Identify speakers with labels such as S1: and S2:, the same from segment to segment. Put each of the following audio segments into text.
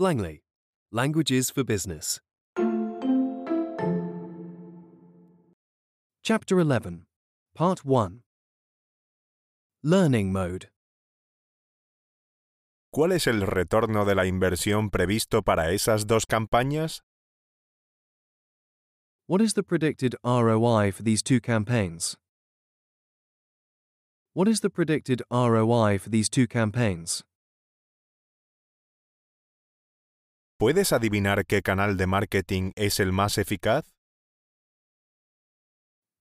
S1: Langley, Languages for Business. Chapter 11, Part 1 Learning Mode.
S2: ¿Cuál es el retorno de la inversión previsto para esas dos campañas?
S1: What is the predicted ROI for these two campaigns? What is the predicted ROI for these two campaigns?
S2: ¿Puedes adivinar qué canal de marketing es el más eficaz?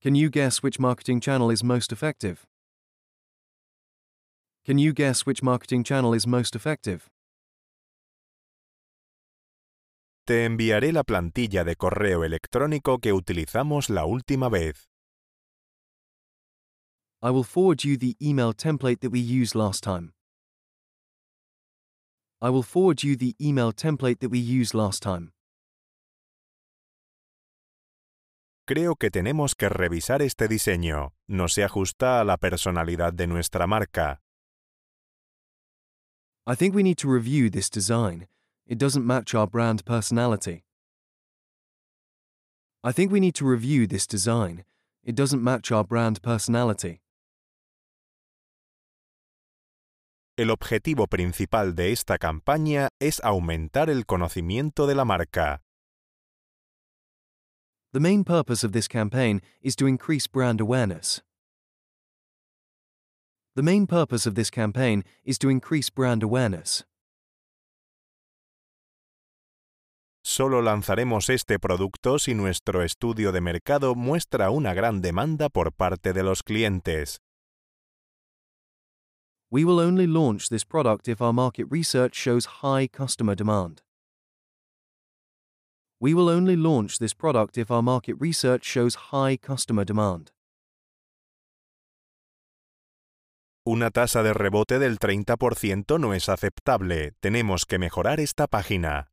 S1: Can you guess which marketing channel is most effective? Can you guess which marketing channel is most effective?
S2: Te enviaré la plantilla de correo electrónico que utilizamos la última vez.
S1: I will forward you the email template that we used last time. I will forward you the email template that we used last time.
S2: Creo que tenemos que revisar este diseño. No se ajusta a la personalidad de nuestra marca.
S1: I think we need to review this design. It doesn't match our brand personality. I think we need to review this design. It doesn't match our brand personality.
S2: El objetivo principal de esta campaña es aumentar el conocimiento de la marca.
S1: The main purpose of this campaign is to increase brand awareness. The main purpose of this campaign is to increase brand awareness.
S2: Solo lanzaremos este producto si nuestro estudio de mercado muestra una gran demanda por parte de los clientes.
S1: We will only launch this product if our market research shows high customer demand. We will only launch this product if our market research shows high customer demand.
S2: Una tasa de rebote del 30% no es aceptable. Tenemos que mejorar esta página.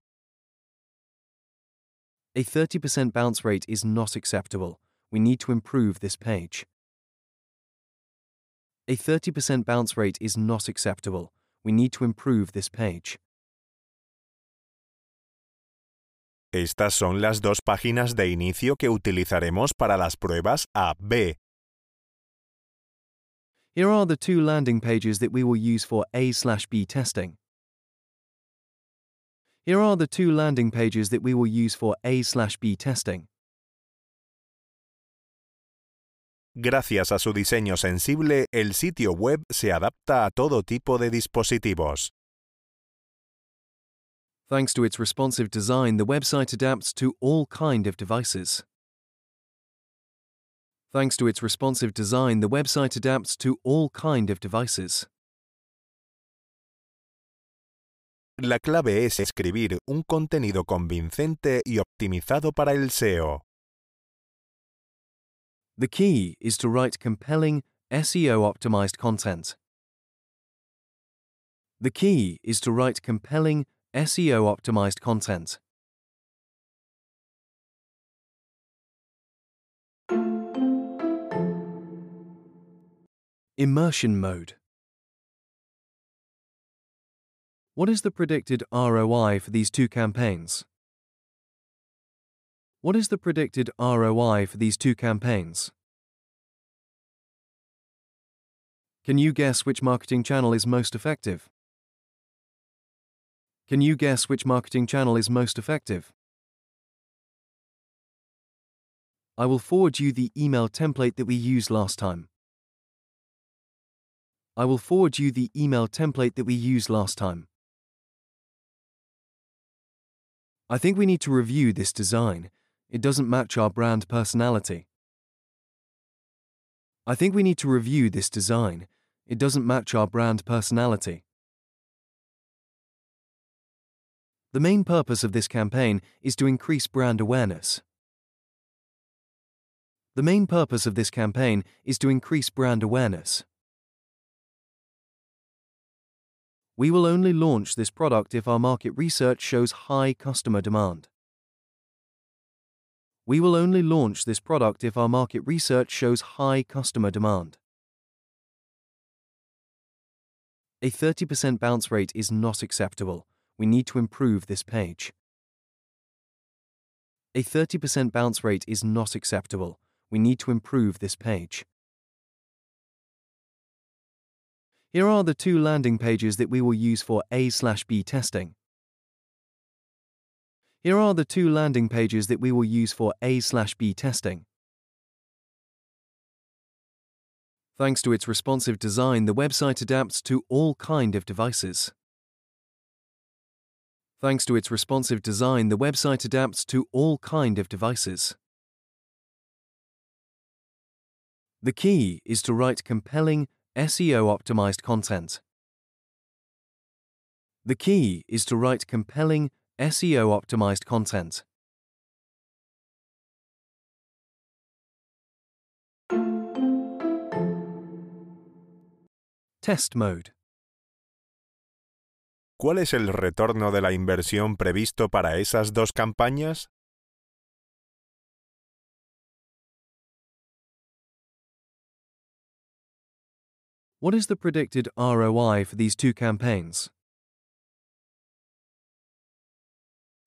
S1: A 30% bounce rate is not acceptable. We need to improve this page. A 30% bounce rate is not acceptable. We need to improve this page.
S2: Estas son las dos páginas de inicio que utilizaremos para las pruebas A-B.
S1: Here are the two landing pages that we will use for A slash B testing. Here are the two landing pages that we will use for A slash B testing.
S2: Gracias a su diseño sensible, el sitio web se adapta a todo tipo de dispositivos.
S1: Thanks to its responsive design, the website adapts to all kind of devices. Thanks to its responsive design, the website adapts to all kind of devices.
S2: La clave es escribir un contenido convincente y optimizado para el SEO.
S1: The key is to write compelling, SEO optimized content. The key is to write compelling, SEO optimized content. Immersion mode. What is the predicted ROI for these two campaigns? What is the predicted ROI for these two campaigns? Can you guess which marketing channel is most effective? Can you guess which marketing channel is most effective? I will forward you the email template that we used last time. I will forward you the email template that we used last time. I think we need to review this design. It doesn't match our brand personality. I think we need to review this design. It doesn't match our brand personality. The main purpose of this campaign is to increase brand awareness. The main purpose of this campaign is to increase brand awareness. We will only launch this product if our market research shows high customer demand. We will only launch this product if our market research shows high customer demand. A 30% bounce rate is not acceptable. We need to improve this page. A 30% bounce rate is not acceptable. We need to improve this page. Here are the two landing pages that we will use for A slash B testing. Here are the two landing pages that we will use for A slash B testing. Thanks to its responsive design, the website adapts to all kind of devices. Thanks to its responsive design, the website adapts to all kind of devices. The key is to write compelling, SEO-optimized content. The key is to write compelling, SEO-optimized content. Test mode.
S2: ¿Cuál es el retorno de la inversión previsto para esas dos campañas?
S1: What is the predicted ROI for these two campaigns?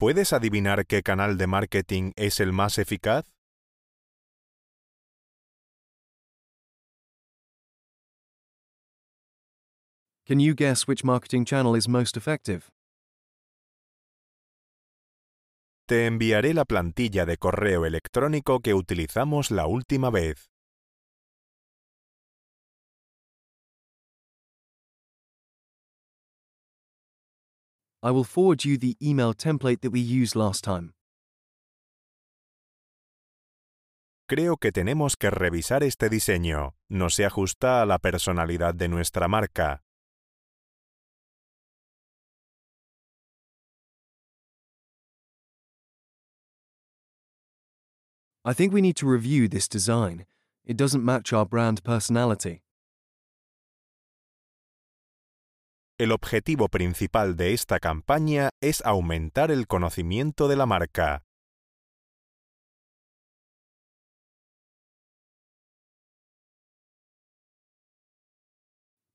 S2: ¿Puedes adivinar qué canal de marketing es el más eficaz?
S1: Can you guess which marketing channel is most effective?
S2: Te enviaré la plantilla de correo electrónico que utilizamos la última vez.
S1: I will forward you the email template that we used last time.
S2: Creo que tenemos que revisar este diseño. No se ajusta a la personalidad de nuestra marca.
S1: I think we need to review this design. It doesn't match our brand personality.
S2: El objetivo principal de esta campaña es aumentar el conocimiento de la marca.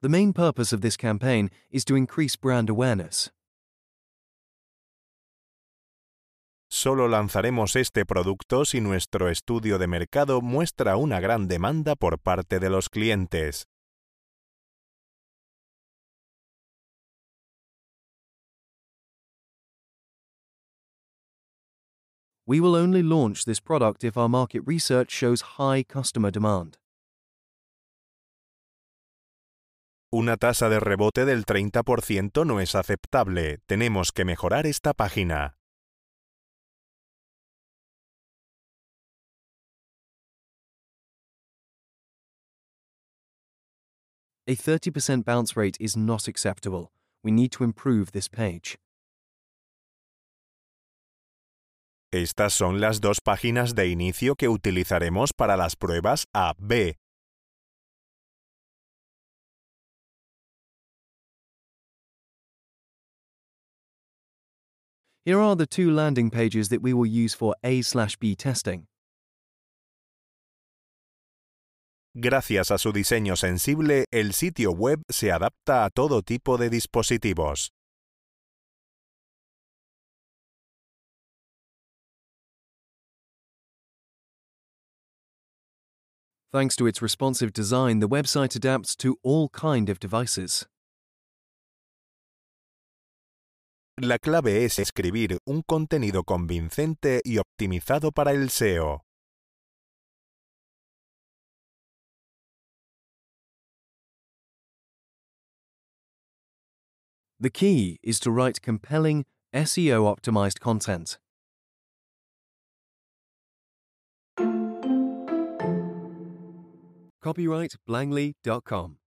S1: The main purpose of this campaign is to increase brand awareness.
S2: Solo lanzaremos este producto si nuestro estudio de mercado muestra una gran demanda por parte de los clientes.
S1: We will only launch this product if our market research shows high customer demand.
S2: Una tasa de rebote del 30% no es aceptable. Tenemos que mejorar esta página.
S1: A 30% bounce rate is not acceptable. We need to improve this page.
S2: Estas son las dos páginas de inicio que utilizaremos para las pruebas A-B.
S1: Here are the two landing pages that we will use for A slash B testing.
S2: Gracias a su diseño sensible, el sitio web se adapta a todo tipo de dispositivos.
S1: Thanks to its responsive design, the website adapts to all kind of devices.
S2: La clave es escribir un contenido convincente y optimizado para el SEO.
S1: The key is to write compelling, SEO-optimized content. Copyright Blangley.com